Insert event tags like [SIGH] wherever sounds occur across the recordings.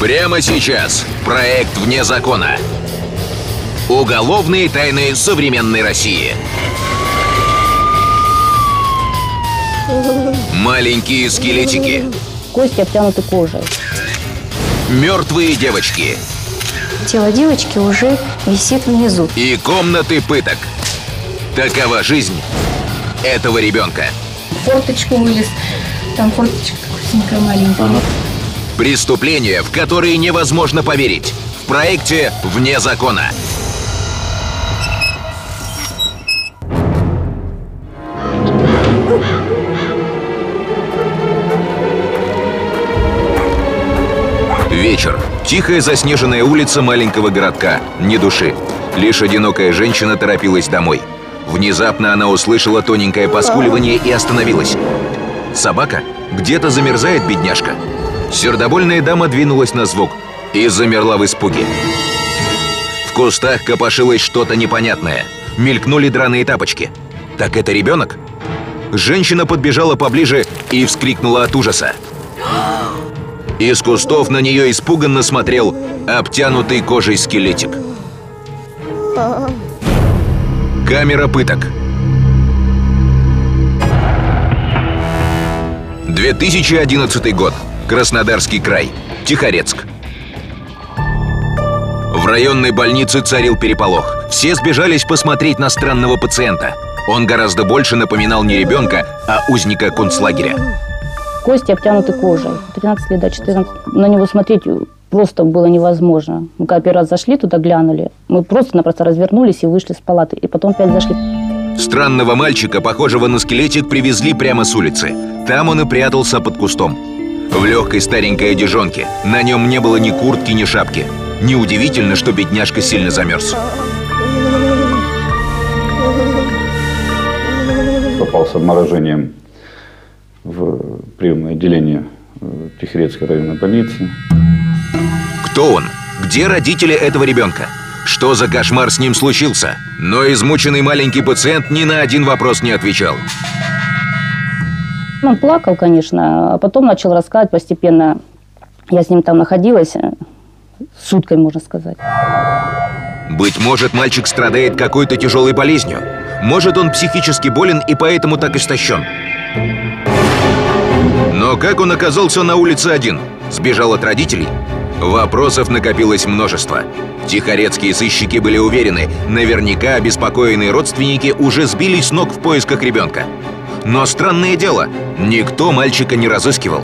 Прямо сейчас. Проект «Вне закона». Уголовные тайны современной России. Маленькие скелетики. Кости обтянуты кожей. Мертвые девочки. Тело девочки уже висит внизу. И комнаты пыток. Такова жизнь этого ребенка. Форточку вылез. Там форточка такая маленькая. Преступления, в которые невозможно поверить. В проекте «Вне закона». Вечер. Тихая заснеженная улица маленького городка. Ни души. Лишь одинокая женщина торопилась домой. Внезапно она услышала тоненькое поскуливание и остановилась. Собака? Где-то замерзает бедняжка. Сердобольная дама двинулась на звук и замерла в испуге. В кустах копошилось что-то непонятное. Мелькнули драные тапочки. Так это ребенок? Женщина подбежала поближе и вскрикнула от ужаса. Из кустов на нее испуганно смотрел обтянутый кожей скелетик. Камера пыток. 2011 год. Краснодарский край. Тихорецк. В районной больнице царил переполох. Все сбежались посмотреть на странного пациента. Он гораздо больше напоминал не ребенка, а узника концлагеря. Кости обтянуты кожей. 13 лет до 14. На него смотреть просто было невозможно. Мы когда первый раз зашли туда, глянули, мы просто-напросто развернулись и вышли с палаты. И потом опять зашли. Странного мальчика, похожего на скелетик, привезли прямо с улицы. Там он и прятался под кустом. В легкой старенькой одежонке. На нем не было ни куртки, ни шапки. Неудивительно, что бедняжка сильно замерз. Попал с обморожением в приемное отделение э, Тихорецкой районной больницы. Кто он? Где родители этого ребенка? Что за кошмар с ним случился? Но измученный маленький пациент ни на один вопрос не отвечал. Он плакал, конечно, а потом начал рассказывать постепенно. Я с ним там находилась э, суткой, можно сказать. Быть может, мальчик страдает какой-то тяжелой болезнью. Может, он психически болен и поэтому так истощен. Но как он оказался на улице один? Сбежал от родителей? Вопросов накопилось множество. Тихорецкие сыщики были уверены, наверняка обеспокоенные родственники уже сбились с ног в поисках ребенка. Но странное дело, никто мальчика не разыскивал.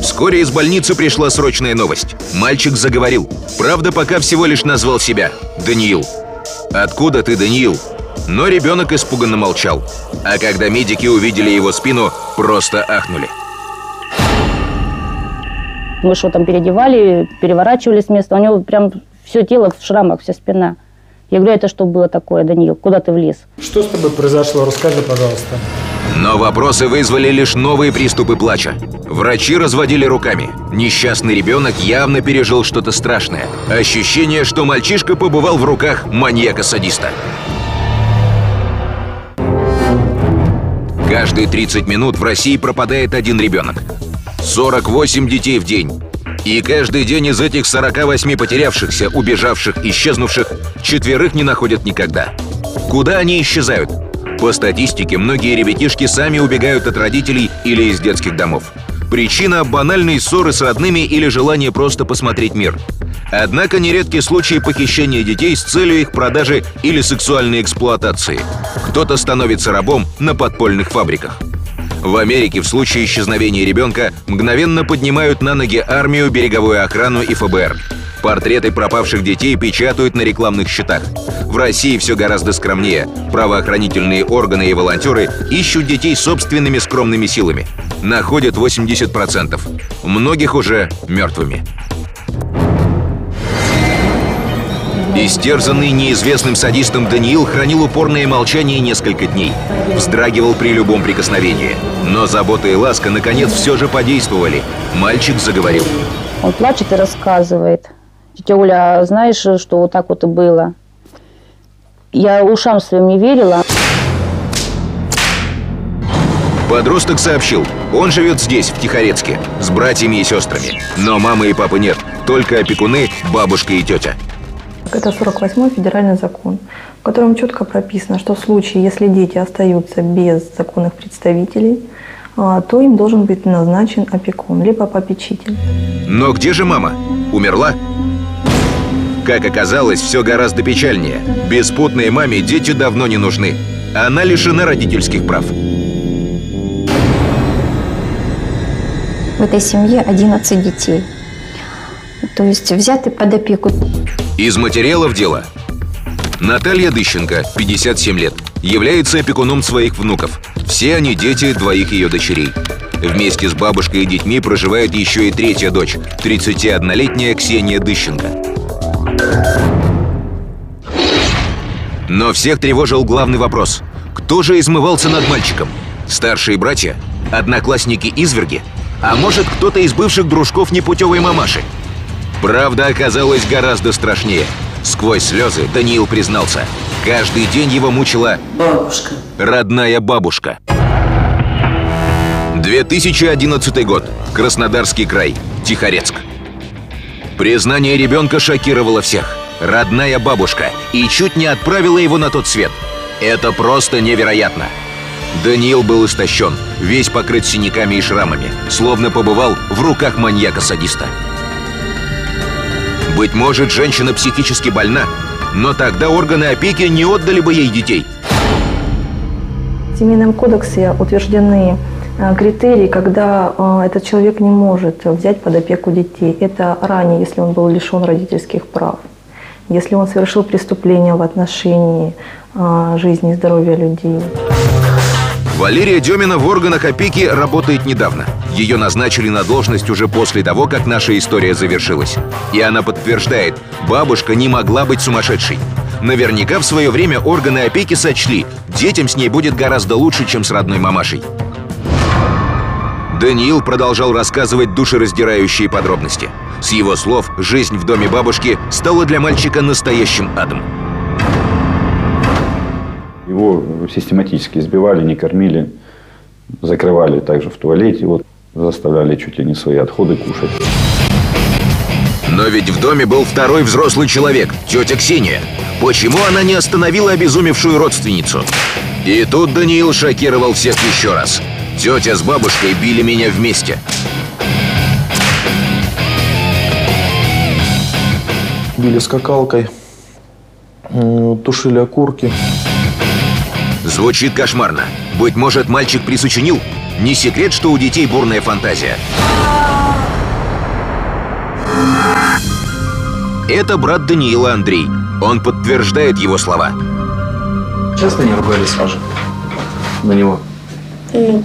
Вскоре из больницы пришла срочная новость. Мальчик заговорил. Правда, пока всего лишь назвал себя Даниил. «Откуда ты, Даниил?» Но ребенок испуганно молчал. А когда медики увидели его спину, просто ахнули. Мы что там переодевали, переворачивали с места. У него прям все тело в шрамах, вся спина. Я говорю, это что было такое, Даниил? Куда ты влез? Что с тобой произошло? Расскажи, пожалуйста. Но вопросы вызвали лишь новые приступы плача. Врачи разводили руками. Несчастный ребенок явно пережил что-то страшное. Ощущение, что мальчишка побывал в руках маньяка-садиста. Каждые 30 минут в России пропадает один ребенок. 48 детей в день. И каждый день из этих 48 потерявшихся, убежавших, исчезнувших, четверых не находят никогда. Куда они исчезают? По статистике, многие ребятишки сами убегают от родителей или из детских домов. Причина – банальные ссоры с родными или желание просто посмотреть мир. Однако нередки случаи похищения детей с целью их продажи или сексуальной эксплуатации. Кто-то становится рабом на подпольных фабриках. В Америке в случае исчезновения ребенка мгновенно поднимают на ноги армию, береговую охрану и ФБР. Портреты пропавших детей печатают на рекламных щитах. В России все гораздо скромнее. Правоохранительные органы и волонтеры ищут детей собственными скромными силами. Находят 80%. Многих уже мертвыми. Истерзанный неизвестным садистом Даниил хранил упорное молчание несколько дней. Вздрагивал при любом прикосновении. Но забота и ласка, наконец, все же подействовали. Мальчик заговорил. Он плачет и рассказывает. Тетя Оля, а знаешь, что вот так вот и было? Я ушам своим не верила. Подросток сообщил, он живет здесь, в Тихорецке, с братьями и сестрами. Но мамы и папы нет, только опекуны, бабушка и тетя. Это 48-й федеральный закон, в котором четко прописано, что в случае, если дети остаются без законных представителей, а, то им должен быть назначен опекун, либо попечитель. Но где же мама? Умерла? Как оказалось, все гораздо печальнее. Беспутной маме дети давно не нужны. Она лишена родительских прав. В этой семье 11 детей. То есть взяты под опеку. Из материалов дела. Наталья Дыщенко, 57 лет, является опекуном своих внуков. Все они дети двоих ее дочерей. Вместе с бабушкой и детьми проживает еще и третья дочь, 31-летняя Ксения Дыщенко. Но всех тревожил главный вопрос. Кто же измывался над мальчиком? Старшие братья? Одноклассники-изверги? А может, кто-то из бывших дружков непутевой мамаши? Правда оказалась гораздо страшнее. Сквозь слезы Даниил признался. Каждый день его мучила... Бабушка. Родная бабушка. 2011 год. Краснодарский край. Тихорецк. Признание ребенка шокировало всех. Родная бабушка. И чуть не отправила его на тот свет. Это просто невероятно. Даниил был истощен, весь покрыт синяками и шрамами, словно побывал в руках маньяка-садиста. Быть может, женщина психически больна, но тогда органы опеки не отдали бы ей детей. В Семейном кодексе утверждены э, критерии, когда э, этот человек не может взять под опеку детей. Это ранее, если он был лишен родительских прав, если он совершил преступление в отношении э, жизни и здоровья людей. Валерия Демина в органах опеки работает недавно. Ее назначили на должность уже после того, как наша история завершилась. И она подтверждает, бабушка не могла быть сумасшедшей. Наверняка в свое время органы опеки сочли, детям с ней будет гораздо лучше, чем с родной мамашей. Даниил продолжал рассказывать душераздирающие подробности. С его слов, жизнь в доме бабушки стала для мальчика настоящим адом. Его систематически избивали, не кормили, закрывали также в туалете, вот, заставляли чуть ли не свои отходы кушать. Но ведь в доме был второй взрослый человек, тетя Ксения. Почему она не остановила обезумевшую родственницу? И тут Даниил шокировал всех еще раз. Тетя с бабушкой били меня вместе. Били скакалкой, тушили окурки. Звучит кошмарно. Быть может, мальчик присочинил? Не секрет, что у детей бурная фантазия. Это брат Даниила Андрей. Он подтверждает его слова. Часто не ругались Саша на него? Ну,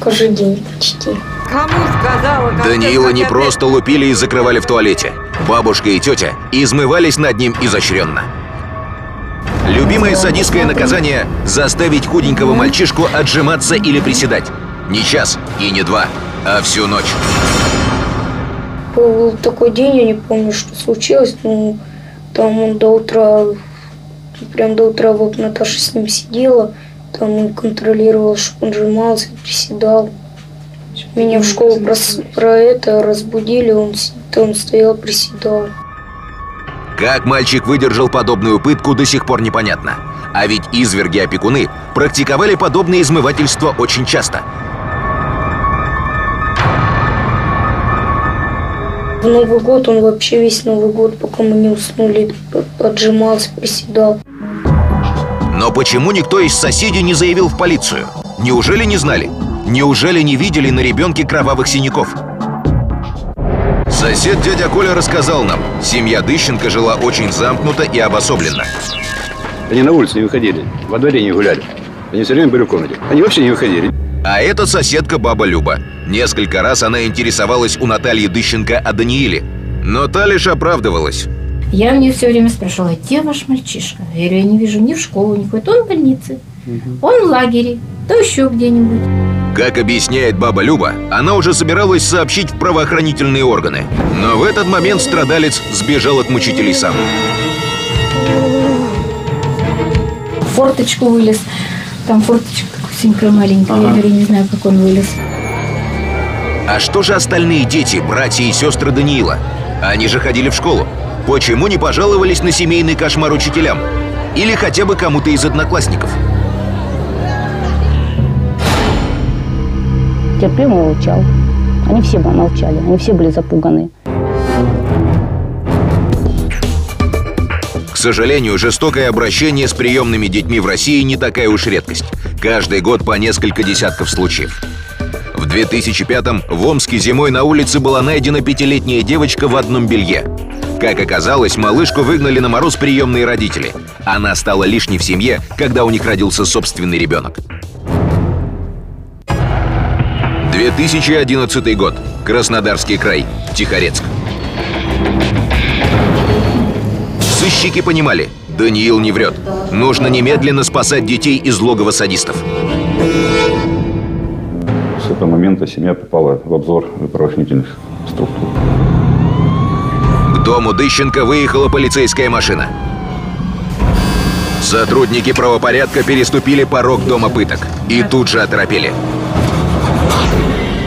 каждый день почти. Кому сказала? Даниила не просто лупили и закрывали в туалете. Бабушка и тетя измывались над ним изощренно. Любимое садистское наказание – заставить худенького мальчишку отжиматься или приседать. Не час и не два, а всю ночь. Был такой день, я не помню, что случилось, но там он до утра, прям до утра вот Наташа с ним сидела, там он контролировал, чтобы он сжимался, приседал. Меня в школу прос- про это разбудили, он, он стоял, приседал. Как мальчик выдержал подобную пытку, до сих пор непонятно. А ведь изверги-опекуны практиковали подобные измывательства очень часто. В Новый год он вообще весь Новый год, пока мы не уснули, отжимался, приседал. Но почему никто из соседей не заявил в полицию? Неужели не знали? Неужели не видели на ребенке кровавых синяков? Сосед дядя Коля рассказал нам, семья Дыщенко жила очень замкнуто и обособленно. Они на улице не выходили, во дворе не гуляли. Они все время были в комнате. Они вообще не выходили. А это соседка баба Люба. Несколько раз она интересовалась у Натальи Дыщенко о Данииле. Но та лишь оправдывалась. Я мне все время спрашивала, где ваш мальчишка? Я говорю, я не вижу ни в школу, ни ходит. Он в больнице, он в лагере, то еще где-нибудь. Как объясняет баба Люба, она уже собиралась сообщить в правоохранительные органы. Но в этот момент страдалец сбежал от мучителей сам. Форточку вылез, там форточка такой толстенькая, маленькая. Я говорю, не знаю, как он вылез. А что же остальные дети, братья и сестры Даниила? Они же ходили в школу. Почему не пожаловались на семейный кошмар учителям? Или хотя бы кому-то из одноклассников? Терпимо молчал. Они все молчали, они все были запуганы. К сожалению, жестокое обращение с приемными детьми в России не такая уж редкость. Каждый год по несколько десятков случаев. В 2005-м в Омске зимой на улице была найдена пятилетняя девочка в одном белье. Как оказалось, малышку выгнали на мороз приемные родители. Она стала лишней в семье, когда у них родился собственный ребенок. 2011 год. Краснодарский край. Тихорецк. Сыщики понимали, Даниил не врет. Нужно немедленно спасать детей из логова садистов. С этого момента семья попала в обзор правоохранительных структур. К дому Дыщенко выехала полицейская машина. Сотрудники правопорядка переступили порог дома пыток и тут же оторопели.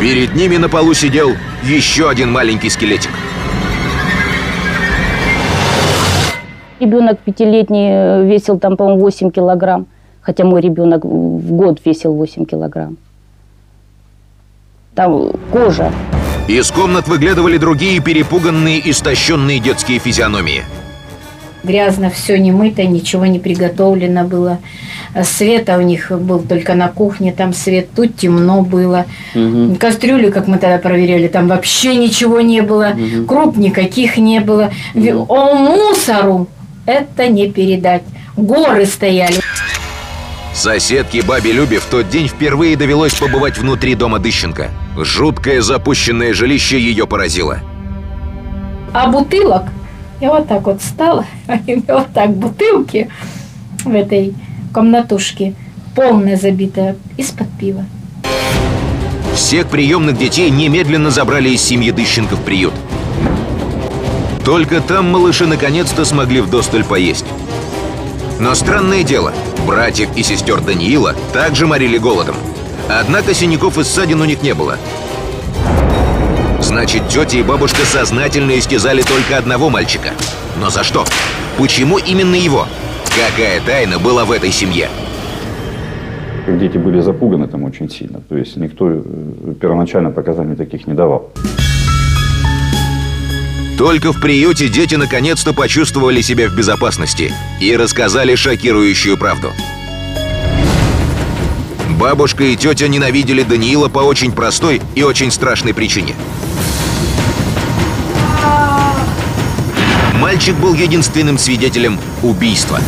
Перед ними на полу сидел еще один маленький скелетик. Ребенок пятилетний э, весил там, по-моему, 8 килограмм. Хотя мой ребенок в год весил 8 килограмм. Там кожа. Из комнат выглядывали другие перепуганные, истощенные детские физиономии. Грязно, все не мыто, ничего не приготовлено было. Света у них был только на кухне, там свет, тут темно было. Угу. Кастрюли, как мы тогда проверяли, там вообще ничего не было. Угу. Круп никаких не было. Угу. О мусору это не передать. Горы стояли. Соседке бабе Любе в тот день впервые довелось побывать внутри дома Дыщенко. Жуткое запущенное жилище ее поразило. А бутылок? Я вот так вот встала, [LAUGHS] и вот так бутылки в этой комнатушке, полная забитая, из-под пива. Всех приемных детей немедленно забрали из семьи Дыщенко в приют. Только там малыши наконец-то смогли вдосталь поесть. Но странное дело, братьев и сестер Даниила также морили голодом. Однако синяков и ссадин у них не было. Значит, тетя и бабушка сознательно истязали только одного мальчика. Но за что? Почему именно его? Какая тайна была в этой семье? Дети были запуганы там очень сильно. То есть никто э, первоначально показаний таких не давал. Только в приюте дети наконец-то почувствовали себя в безопасности и рассказали шокирующую правду. Бабушка и тетя ненавидели Даниила по очень простой и очень страшной причине. Мальчик был единственным свидетелем убийства.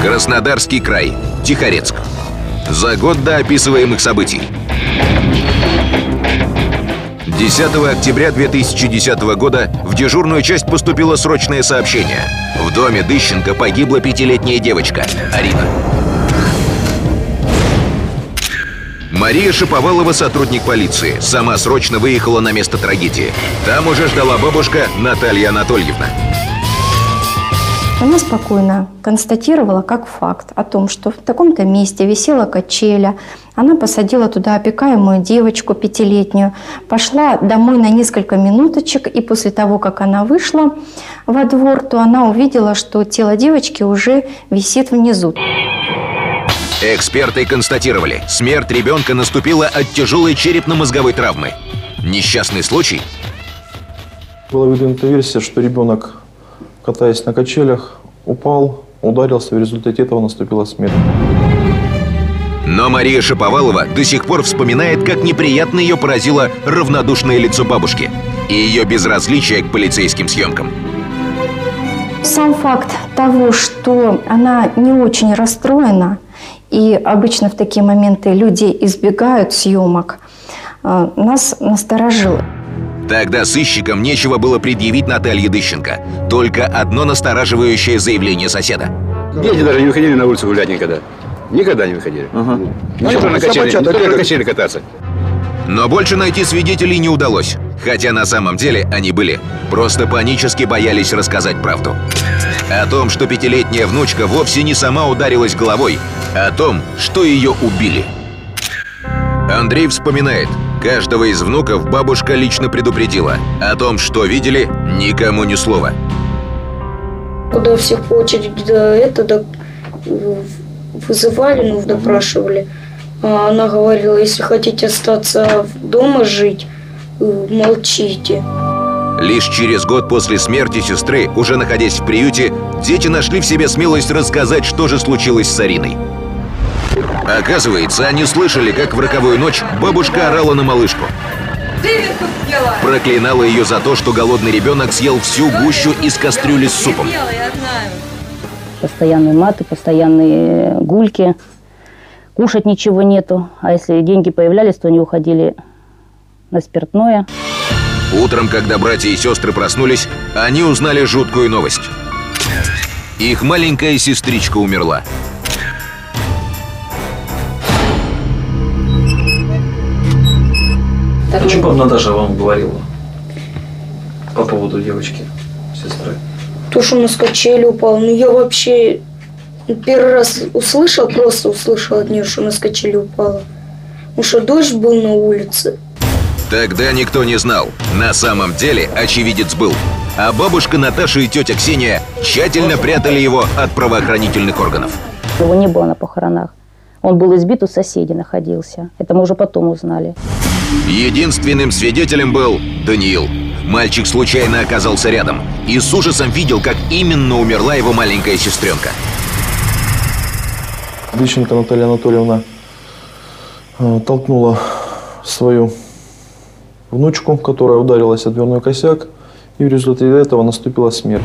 Краснодарский край, Тихорецк за год до описываемых событий. 10 октября 2010 года в дежурную часть поступило срочное сообщение. В доме Дыщенко погибла пятилетняя девочка Арина. Мария Шиповалова, сотрудник полиции, сама срочно выехала на место трагедии. Там уже ждала бабушка Наталья Анатольевна. Она спокойно констатировала как факт о том, что в таком-то месте висела качеля. Она посадила туда опекаемую девочку пятилетнюю, пошла домой на несколько минуточек, и после того, как она вышла во двор, то она увидела, что тело девочки уже висит внизу. Эксперты констатировали, смерть ребенка наступила от тяжелой черепно-мозговой травмы. Несчастный случай? Была выдвинута версия, что ребенок катаясь на качелях, упал, ударился, в результате этого наступила смерть. Но Мария Шаповалова до сих пор вспоминает, как неприятно ее поразило равнодушное лицо бабушки и ее безразличие к полицейским съемкам. Сам факт того, что она не очень расстроена, и обычно в такие моменты люди избегают съемок, э, нас насторожил. Тогда сыщикам нечего было предъявить Наталье Дыщенко. Только одно настораживающее заявление соседа. Дети даже не выходили на улицу гулять никогда. Никогда не выходили. Ага. Ничего ну, на качели, на качели кататься. Но больше найти свидетелей не удалось. Хотя на самом деле они были. Просто панически боялись рассказать правду. О том, что пятилетняя внучка вовсе не сама ударилась головой, а о том, что ее убили. Андрей вспоминает, каждого из внуков бабушка лично предупредила. О том, что видели, никому ни слова. Куда всех по очереди да, это да, вызывали, ну, допрашивали. А она говорила, если хотите остаться дома жить, э, молчите. Лишь через год после смерти сестры, уже находясь в приюте, дети нашли в себе смелость рассказать, что же случилось с Ариной. Оказывается, они слышали, как в роковую ночь бабушка орала на малышку. Проклинала ее за то, что голодный ребенок съел всю гущу из кастрюли с супом. Постоянные маты, постоянные гульки. Кушать ничего нету. А если деньги появлялись, то они уходили на спиртное. Утром, когда братья и сестры проснулись, они узнали жуткую новость. Их маленькая сестричка умерла. О чем Наташа вам говорила по поводу девочки, сестры? То, что на скачели упал. Ну, я вообще первый раз услышал, просто услышал от нее, что на скачели упала. Потому что дождь был на улице. Тогда никто не знал. На самом деле очевидец был. А бабушка Наташа и тетя Ксения тщательно прятали его от правоохранительных органов. Его не было на похоронах. Он был избит у соседей находился. Это мы уже потом узнали. Единственным свидетелем был Даниил. Мальчик случайно оказался рядом и с ужасом видел, как именно умерла его маленькая сестренка. Дыченко Наталья Анатольевна э, толкнула свою внучку, которая ударилась о дверной косяк, и в результате этого наступила смерть.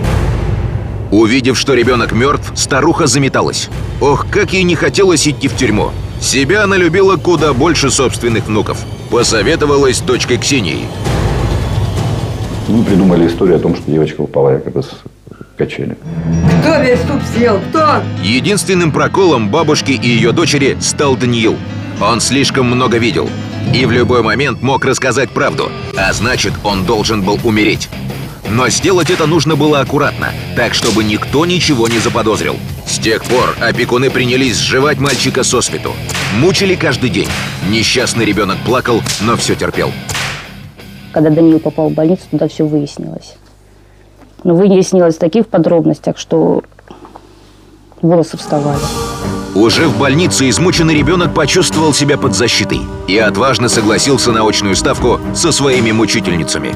Увидев, что ребенок мертв, старуха заметалась. Ох, как ей не хотелось идти в тюрьму. Себя она любила куда больше собственных внуков. Посоветовалась с дочкой Ксенией. Мы придумали историю о том, что девочка упала якобы с качели. Кто весь суп съел? Кто? Единственным проколом бабушки и ее дочери стал Даниил. Он слишком много видел и в любой момент мог рассказать правду, а значит, он должен был умереть. Но сделать это нужно было аккуратно, так чтобы никто ничего не заподозрил. С тех пор опекуны принялись сживать мальчика со свету. Мучили каждый день. Несчастный ребенок плакал, но все терпел. Когда Даниил попал в больницу, туда все выяснилось. Но выяснилось в таких подробностях, что волосы вставали. Уже в больнице измученный ребенок почувствовал себя под защитой и отважно согласился на очную ставку со своими мучительницами.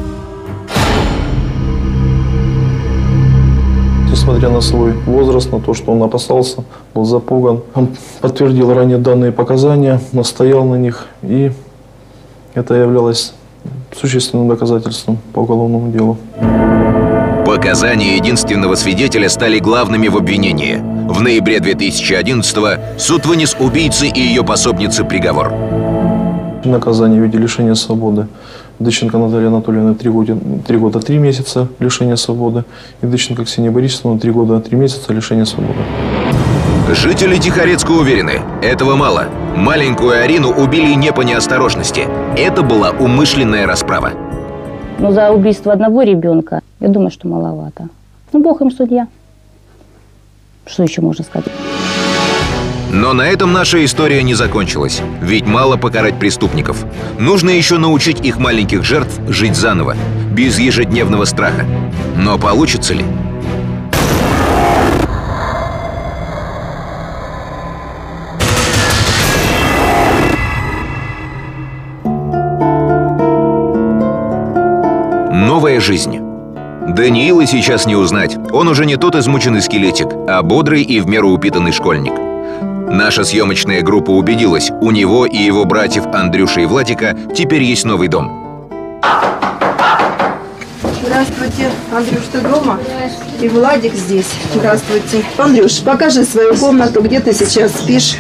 Несмотря на свой возраст, на то, что он опасался, был запуган, он подтвердил ранее данные показания, настоял на них, и это являлось существенным доказательством по уголовному делу. Показания единственного свидетеля стали главными в обвинении. В ноябре 2011-го суд вынес убийце и ее пособнице приговор. Наказание в виде лишения свободы. Дыченко Наталья Анатольевна 3 года, 3 года 3 месяца лишения свободы. И Дыченко Ксения Борисовна 3 года 3 месяца лишения свободы. Жители Тихорецка уверены, этого мало. Маленькую Арину убили не по неосторожности. Это была умышленная расправа. Но за убийство одного ребенка, я думаю, что маловато. Ну, бог им судья. Что еще можно сказать? Но на этом наша история не закончилась. Ведь мало покарать преступников. Нужно еще научить их маленьких жертв жить заново, без ежедневного страха. Но получится ли? Новая жизнь. Даниила сейчас не узнать. Он уже не тот измученный скелетик, а бодрый и в меру упитанный школьник. Наша съемочная группа убедилась, у него и его братьев Андрюша и Владика теперь есть новый дом. Здравствуйте. Андрюш, ты дома? И Владик здесь. Здравствуйте. Андрюш, покажи свою комнату, где ты сейчас спишь.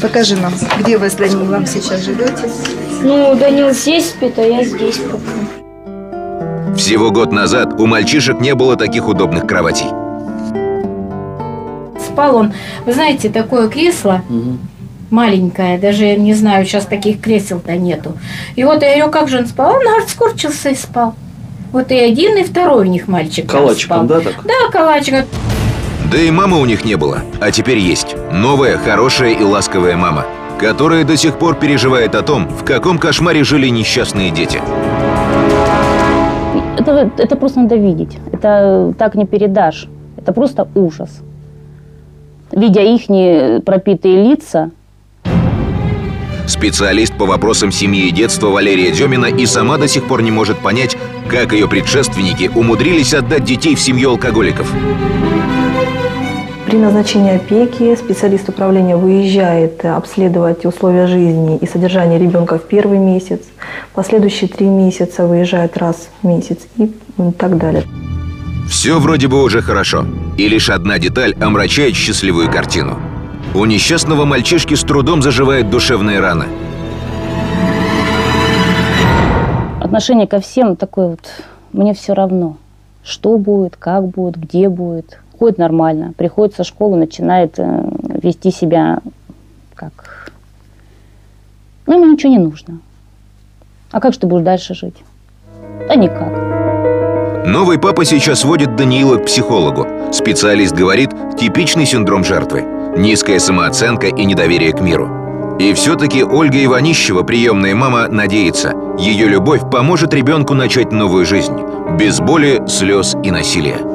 Покажи нам, где вы с Данилом сейчас живете. Ну, Данил здесь спит, а я здесь пока. Всего год назад у мальчишек не было таких удобных кроватей. Спал он, вы знаете, такое кресло маленькое, даже я не знаю, сейчас таких кресел-то нету. И вот я говорю, как же он спал? Он, говорит, скорчился и спал. Вот и один, и второй у них мальчик Калачиком, спал. да, так? Да, калачиком. Да и мамы у них не было, а теперь есть. Новая, хорошая и ласковая мама, которая до сих пор переживает о том, в каком кошмаре жили несчастные дети. Это, это просто надо видеть. Это так не передашь. Это просто ужас. Видя их пропитые лица, Специалист по вопросам семьи и детства Валерия Демина и сама до сих пор не может понять, как ее предшественники умудрились отдать детей в семью алкоголиков. При назначении опеки специалист управления выезжает обследовать условия жизни и содержания ребенка в первый месяц, последующие три месяца выезжает раз в месяц и так далее. Все вроде бы уже хорошо, и лишь одна деталь омрачает счастливую картину – у несчастного мальчишки с трудом заживает душевная рана. Отношение ко всем такое вот, мне все равно. Что будет, как будет, где будет. Ходит нормально, приходит со школы, начинает э, вести себя как... Ну, ему ничего не нужно. А как же ты будешь дальше жить? Да никак. Новый папа сейчас водит Даниила к психологу. Специалист говорит, типичный синдром жертвы – низкая самооценка и недоверие к миру. И все-таки Ольга Иванищева, приемная мама, надеется, ее любовь поможет ребенку начать новую жизнь, без боли, слез и насилия.